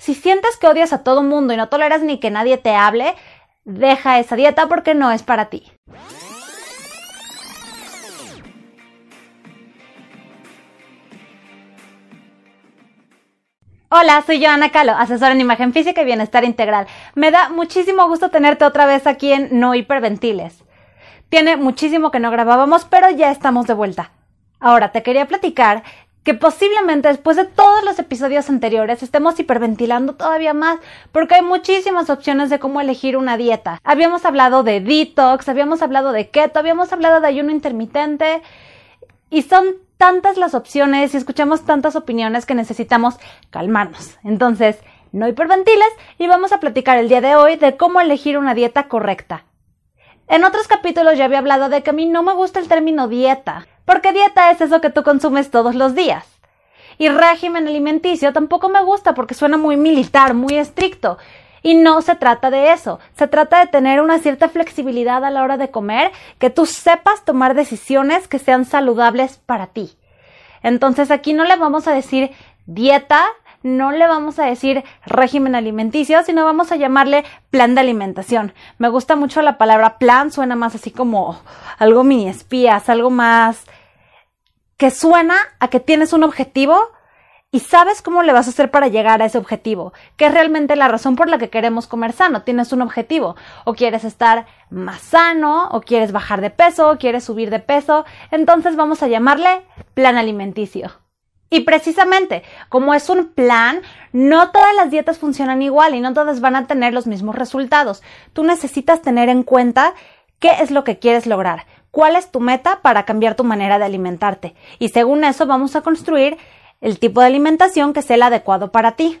Si sientes que odias a todo mundo y no toleras ni que nadie te hable, deja esa dieta porque no es para ti. Hola, soy Joana Calo, asesora en imagen física y bienestar integral. Me da muchísimo gusto tenerte otra vez aquí en No Hiperventiles. Tiene muchísimo que no grabábamos, pero ya estamos de vuelta. Ahora te quería platicar que posiblemente después de todos los episodios anteriores estemos hiperventilando todavía más porque hay muchísimas opciones de cómo elegir una dieta. Habíamos hablado de detox, habíamos hablado de keto, habíamos hablado de ayuno intermitente y son tantas las opciones y escuchamos tantas opiniones que necesitamos calmarnos. Entonces, no hiperventiles y vamos a platicar el día de hoy de cómo elegir una dieta correcta. En otros capítulos ya había hablado de que a mí no me gusta el término dieta, porque dieta es eso que tú consumes todos los días. Y régimen alimenticio tampoco me gusta porque suena muy militar, muy estricto. Y no se trata de eso, se trata de tener una cierta flexibilidad a la hora de comer, que tú sepas tomar decisiones que sean saludables para ti. Entonces aquí no le vamos a decir dieta, no le vamos a decir régimen alimenticio, sino vamos a llamarle plan de alimentación. Me gusta mucho la palabra plan, suena más así como algo mini espías, algo más que suena a que tienes un objetivo y sabes cómo le vas a hacer para llegar a ese objetivo, que es realmente la razón por la que queremos comer sano. Tienes un objetivo, o quieres estar más sano, o quieres bajar de peso, o quieres subir de peso, entonces vamos a llamarle plan alimenticio. Y precisamente, como es un plan, no todas las dietas funcionan igual y no todas van a tener los mismos resultados. Tú necesitas tener en cuenta qué es lo que quieres lograr, cuál es tu meta para cambiar tu manera de alimentarte. Y según eso vamos a construir el tipo de alimentación que sea el adecuado para ti.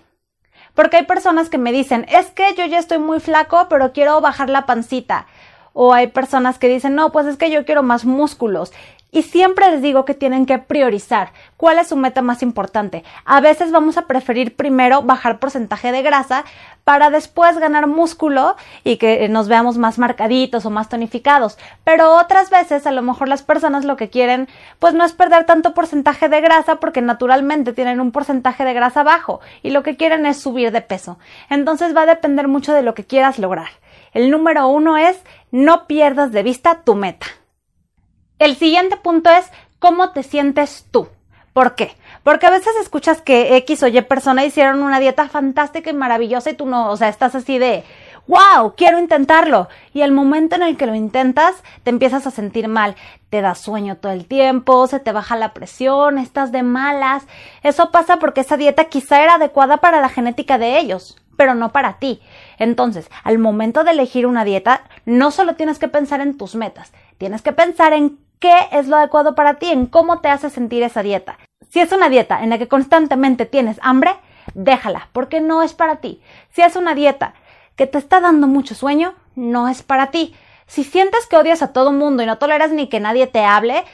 Porque hay personas que me dicen, es que yo ya estoy muy flaco, pero quiero bajar la pancita. O hay personas que dicen, no, pues es que yo quiero más músculos. Y siempre les digo que tienen que priorizar cuál es su meta más importante. A veces vamos a preferir primero bajar porcentaje de grasa para después ganar músculo y que nos veamos más marcaditos o más tonificados. Pero otras veces a lo mejor las personas lo que quieren pues no es perder tanto porcentaje de grasa porque naturalmente tienen un porcentaje de grasa bajo y lo que quieren es subir de peso. Entonces va a depender mucho de lo que quieras lograr. El número uno es no pierdas de vista tu meta. El siguiente punto es cómo te sientes tú. ¿Por qué? Porque a veces escuchas que X o Y persona hicieron una dieta fantástica y maravillosa y tú no, o sea, estás así de, wow, quiero intentarlo. Y el momento en el que lo intentas, te empiezas a sentir mal. Te da sueño todo el tiempo, se te baja la presión, estás de malas. Eso pasa porque esa dieta quizá era adecuada para la genética de ellos, pero no para ti. Entonces, al momento de elegir una dieta, no solo tienes que pensar en tus metas, tienes que pensar en qué es lo adecuado para ti, en cómo te hace sentir esa dieta. Si es una dieta en la que constantemente tienes hambre, déjala, porque no es para ti. Si es una dieta que te está dando mucho sueño, no es para ti. Si sientes que odias a todo mundo y no toleras ni que nadie te hable,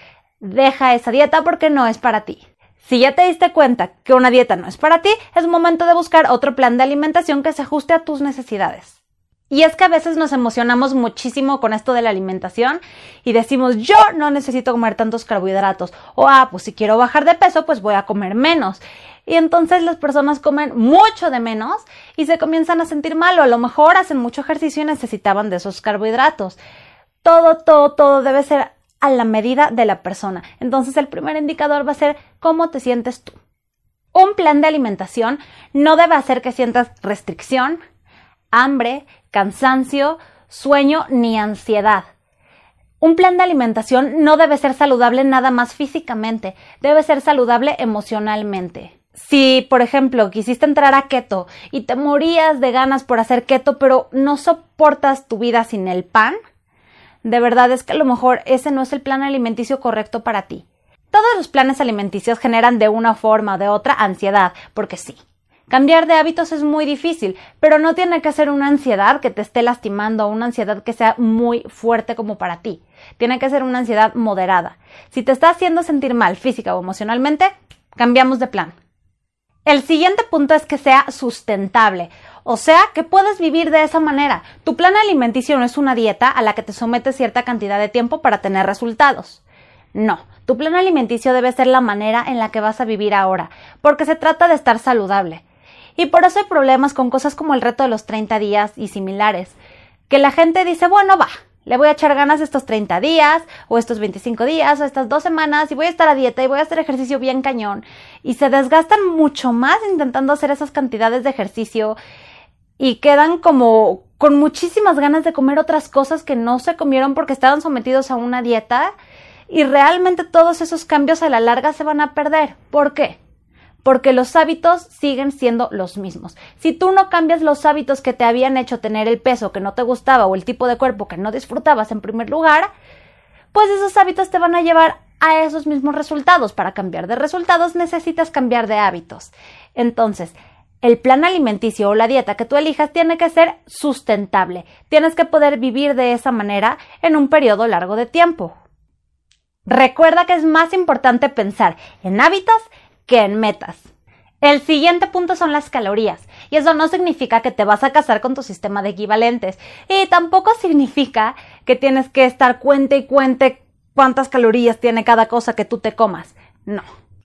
deja esa dieta porque no es para ti. Si ya te diste cuenta que una dieta no es para ti, es momento de buscar otro plan de alimentación que se ajuste a tus necesidades. Y es que a veces nos emocionamos muchísimo con esto de la alimentación y decimos yo no necesito comer tantos carbohidratos o ah, pues si quiero bajar de peso pues voy a comer menos. Y entonces las personas comen mucho de menos y se comienzan a sentir mal o a lo mejor hacen mucho ejercicio y necesitaban de esos carbohidratos. Todo, todo, todo debe ser a la medida de la persona. Entonces el primer indicador va a ser cómo te sientes tú. Un plan de alimentación no debe hacer que sientas restricción, hambre, cansancio, sueño ni ansiedad. Un plan de alimentación no debe ser saludable nada más físicamente, debe ser saludable emocionalmente. Si, por ejemplo, quisiste entrar a keto y te morías de ganas por hacer keto, pero no soportas tu vida sin el pan, de verdad es que a lo mejor ese no es el plan alimenticio correcto para ti. Todos los planes alimenticios generan de una forma o de otra ansiedad, porque sí, Cambiar de hábitos es muy difícil, pero no tiene que ser una ansiedad que te esté lastimando una ansiedad que sea muy fuerte como para ti. Tiene que ser una ansiedad moderada. Si te está haciendo sentir mal física o emocionalmente, cambiamos de plan. El siguiente punto es que sea sustentable, o sea, que puedes vivir de esa manera. Tu plan alimenticio no es una dieta a la que te sometes cierta cantidad de tiempo para tener resultados. No, tu plan alimenticio debe ser la manera en la que vas a vivir ahora, porque se trata de estar saludable. Y por eso hay problemas con cosas como el reto de los 30 días y similares, que la gente dice, bueno, va, le voy a echar ganas estos 30 días, o estos 25 días, o estas dos semanas, y voy a estar a dieta y voy a hacer ejercicio bien cañón. Y se desgastan mucho más intentando hacer esas cantidades de ejercicio y quedan como con muchísimas ganas de comer otras cosas que no se comieron porque estaban sometidos a una dieta y realmente todos esos cambios a la larga se van a perder. ¿Por qué? Porque los hábitos siguen siendo los mismos. Si tú no cambias los hábitos que te habían hecho tener el peso que no te gustaba o el tipo de cuerpo que no disfrutabas en primer lugar, pues esos hábitos te van a llevar a esos mismos resultados. Para cambiar de resultados necesitas cambiar de hábitos. Entonces, el plan alimenticio o la dieta que tú elijas tiene que ser sustentable. Tienes que poder vivir de esa manera en un periodo largo de tiempo. Recuerda que es más importante pensar en hábitos que en metas. El siguiente punto son las calorías. Y eso no significa que te vas a casar con tu sistema de equivalentes. Y tampoco significa que tienes que estar cuente y cuente cuántas calorías tiene cada cosa que tú te comas. No.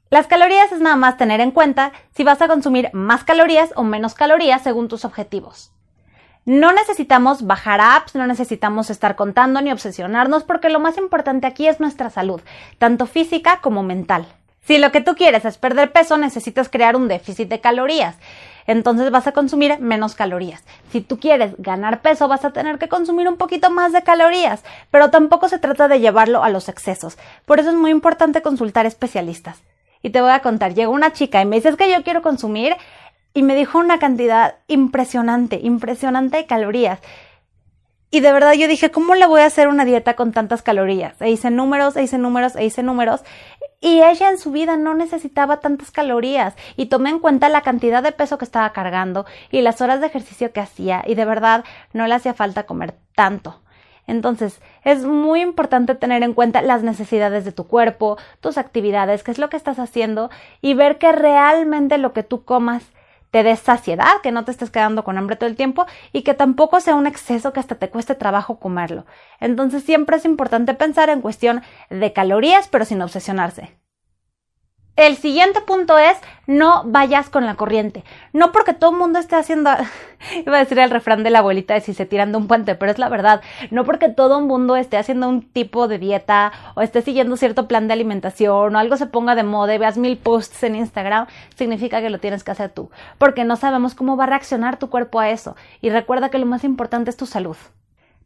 Las calorías es nada más tener en cuenta si vas a consumir más calorías o menos calorías según tus objetivos. No necesitamos bajar apps, no necesitamos estar contando ni obsesionarnos porque lo más importante aquí es nuestra salud, tanto física como mental. Si lo que tú quieres es perder peso, necesitas crear un déficit de calorías. Entonces vas a consumir menos calorías. Si tú quieres ganar peso, vas a tener que consumir un poquito más de calorías, pero tampoco se trata de llevarlo a los excesos. Por eso es muy importante consultar especialistas. Y te voy a contar, llegó una chica y me dice es que yo quiero consumir y me dijo una cantidad impresionante, impresionante de calorías. Y de verdad yo dije, ¿cómo le voy a hacer una dieta con tantas calorías? E hice números, e hice números, e hice números. Y ella en su vida no necesitaba tantas calorías. Y tomé en cuenta la cantidad de peso que estaba cargando y las horas de ejercicio que hacía. Y de verdad no le hacía falta comer tanto. Entonces, es muy importante tener en cuenta las necesidades de tu cuerpo, tus actividades, qué es lo que estás haciendo y ver que realmente lo que tú comas te des saciedad, que no te estés quedando con hambre todo el tiempo y que tampoco sea un exceso que hasta te cueste trabajo comerlo. Entonces siempre es importante pensar en cuestión de calorías, pero sin obsesionarse. El siguiente punto es no vayas con la corriente. No porque todo el mundo esté haciendo, iba a decir el refrán de la abuelita de si se tiran de un puente, pero es la verdad. No porque todo el mundo esté haciendo un tipo de dieta o esté siguiendo cierto plan de alimentación o algo se ponga de moda y veas mil posts en Instagram, significa que lo tienes que hacer tú. Porque no sabemos cómo va a reaccionar tu cuerpo a eso. Y recuerda que lo más importante es tu salud.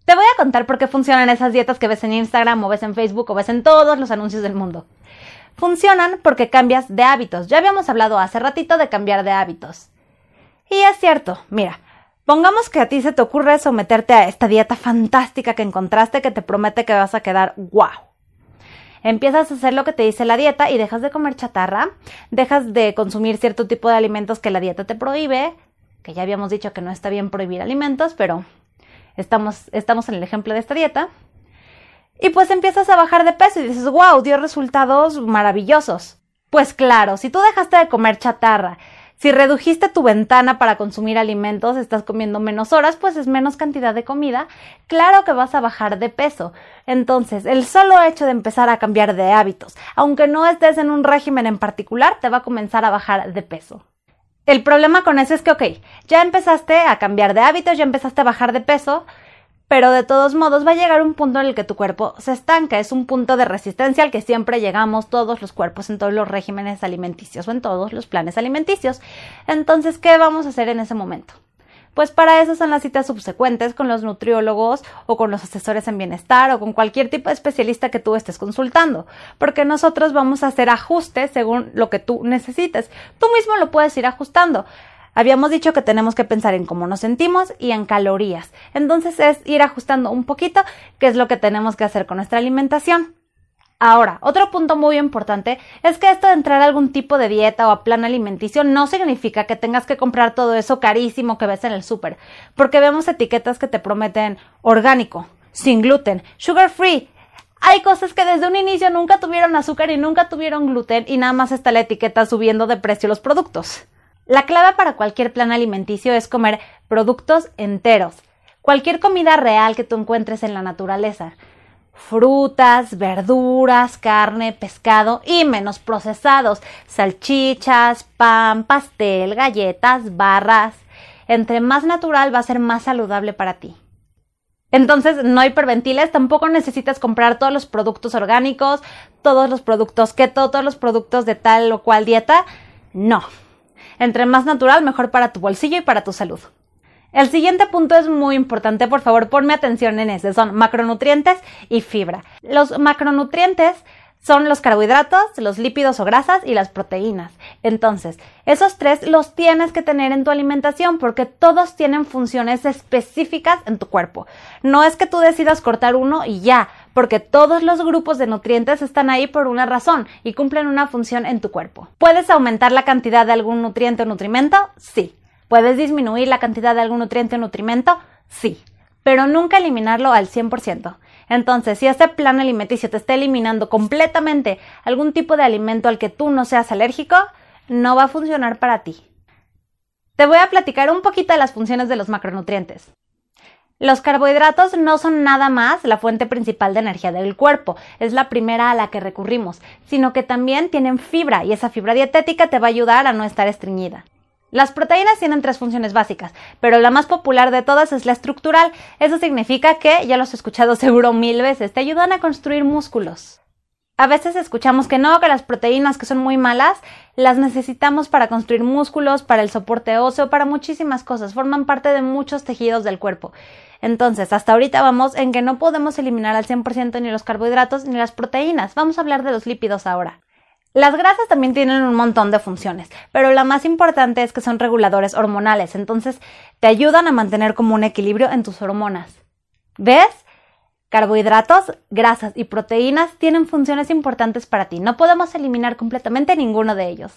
Te voy a contar por qué funcionan esas dietas que ves en Instagram o ves en Facebook o ves en todos los anuncios del mundo funcionan porque cambias de hábitos. Ya habíamos hablado hace ratito de cambiar de hábitos. Y es cierto, mira, pongamos que a ti se te ocurre someterte a esta dieta fantástica que encontraste que te promete que vas a quedar wow. Empiezas a hacer lo que te dice la dieta y dejas de comer chatarra, dejas de consumir cierto tipo de alimentos que la dieta te prohíbe, que ya habíamos dicho que no está bien prohibir alimentos, pero estamos, estamos en el ejemplo de esta dieta. Y pues empiezas a bajar de peso y dices, wow, dio resultados maravillosos. Pues claro, si tú dejaste de comer chatarra, si redujiste tu ventana para consumir alimentos, estás comiendo menos horas, pues es menos cantidad de comida, claro que vas a bajar de peso. Entonces, el solo hecho de empezar a cambiar de hábitos, aunque no estés en un régimen en particular, te va a comenzar a bajar de peso. El problema con eso es que, ok, ya empezaste a cambiar de hábitos, ya empezaste a bajar de peso, pero de todos modos va a llegar un punto en el que tu cuerpo se estanca, es un punto de resistencia al que siempre llegamos todos los cuerpos en todos los regímenes alimenticios o en todos los planes alimenticios. Entonces, ¿qué vamos a hacer en ese momento? Pues para eso son las citas subsecuentes con los nutriólogos o con los asesores en bienestar o con cualquier tipo de especialista que tú estés consultando, porque nosotros vamos a hacer ajustes según lo que tú necesites. Tú mismo lo puedes ir ajustando. Habíamos dicho que tenemos que pensar en cómo nos sentimos y en calorías. Entonces es ir ajustando un poquito qué es lo que tenemos que hacer con nuestra alimentación. Ahora, otro punto muy importante es que esto de entrar a algún tipo de dieta o a plan alimenticio no significa que tengas que comprar todo eso carísimo que ves en el súper, porque vemos etiquetas que te prometen orgánico, sin gluten, sugar free. Hay cosas que desde un inicio nunca tuvieron azúcar y nunca tuvieron gluten y nada más está la etiqueta subiendo de precio los productos. La clave para cualquier plan alimenticio es comer productos enteros, cualquier comida real que tú encuentres en la naturaleza. frutas, verduras, carne, pescado y menos procesados, salchichas, pan, pastel, galletas, barras. Entre más natural va a ser más saludable para ti. Entonces, no hiperventiles, tampoco necesitas comprar todos los productos orgánicos, todos los productos keto, todos los productos de tal o cual dieta. No. Entre más natural, mejor para tu bolsillo y para tu salud. El siguiente punto es muy importante, por favor, ponme atención en ese. Son macronutrientes y fibra. Los macronutrientes son los carbohidratos, los lípidos o grasas y las proteínas. Entonces, esos tres los tienes que tener en tu alimentación porque todos tienen funciones específicas en tu cuerpo. No es que tú decidas cortar uno y ya, porque todos los grupos de nutrientes están ahí por una razón y cumplen una función en tu cuerpo. ¿Puedes aumentar la cantidad de algún nutriente o nutrimento? Sí. ¿Puedes disminuir la cantidad de algún nutriente o nutrimento? Sí, pero nunca eliminarlo al 100%. Entonces, si este plan alimenticio te está eliminando completamente algún tipo de alimento al que tú no seas alérgico, no va a funcionar para ti. Te voy a platicar un poquito de las funciones de los macronutrientes. Los carbohidratos no son nada más la fuente principal de energía del cuerpo, es la primera a la que recurrimos, sino que también tienen fibra y esa fibra dietética te va a ayudar a no estar estreñida. Las proteínas tienen tres funciones básicas, pero la más popular de todas es la estructural. Eso significa que, ya los he escuchado seguro mil veces, te ayudan a construir músculos. A veces escuchamos que no, que las proteínas que son muy malas, las necesitamos para construir músculos, para el soporte óseo, para muchísimas cosas, forman parte de muchos tejidos del cuerpo. Entonces, hasta ahorita vamos en que no podemos eliminar al 100% ni los carbohidratos ni las proteínas. Vamos a hablar de los lípidos ahora. Las grasas también tienen un montón de funciones, pero la más importante es que son reguladores hormonales, entonces te ayudan a mantener como un equilibrio en tus hormonas. ¿Ves? Carbohidratos, grasas y proteínas tienen funciones importantes para ti. No podemos eliminar completamente ninguno de ellos.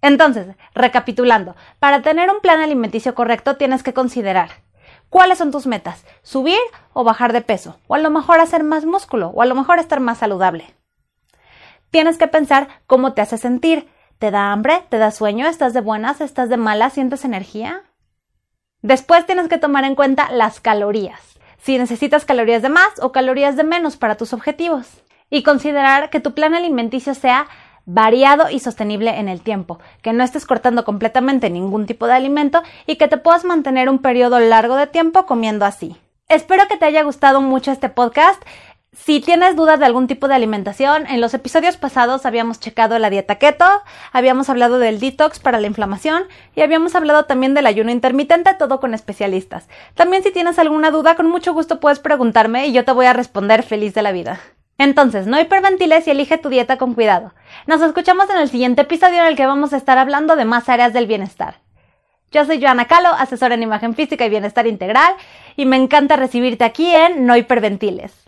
Entonces, recapitulando, para tener un plan alimenticio correcto tienes que considerar cuáles son tus metas, subir o bajar de peso, o a lo mejor hacer más músculo, o a lo mejor estar más saludable. Tienes que pensar cómo te hace sentir. ¿Te da hambre? ¿Te da sueño? ¿Estás de buenas? ¿Estás de malas? ¿Sientes energía? Después tienes que tomar en cuenta las calorías. Si necesitas calorías de más o calorías de menos para tus objetivos. Y considerar que tu plan alimenticio sea variado y sostenible en el tiempo, que no estés cortando completamente ningún tipo de alimento y que te puedas mantener un periodo largo de tiempo comiendo así. Espero que te haya gustado mucho este podcast. Si tienes dudas de algún tipo de alimentación, en los episodios pasados habíamos checado la dieta keto, habíamos hablado del detox para la inflamación y habíamos hablado también del ayuno intermitente, todo con especialistas. También si tienes alguna duda, con mucho gusto puedes preguntarme y yo te voy a responder feliz de la vida. Entonces, no hiperventiles y elige tu dieta con cuidado. Nos escuchamos en el siguiente episodio en el que vamos a estar hablando de más áreas del bienestar. Yo soy Joana Calo, asesora en imagen física y bienestar integral, y me encanta recibirte aquí en No hiperventiles.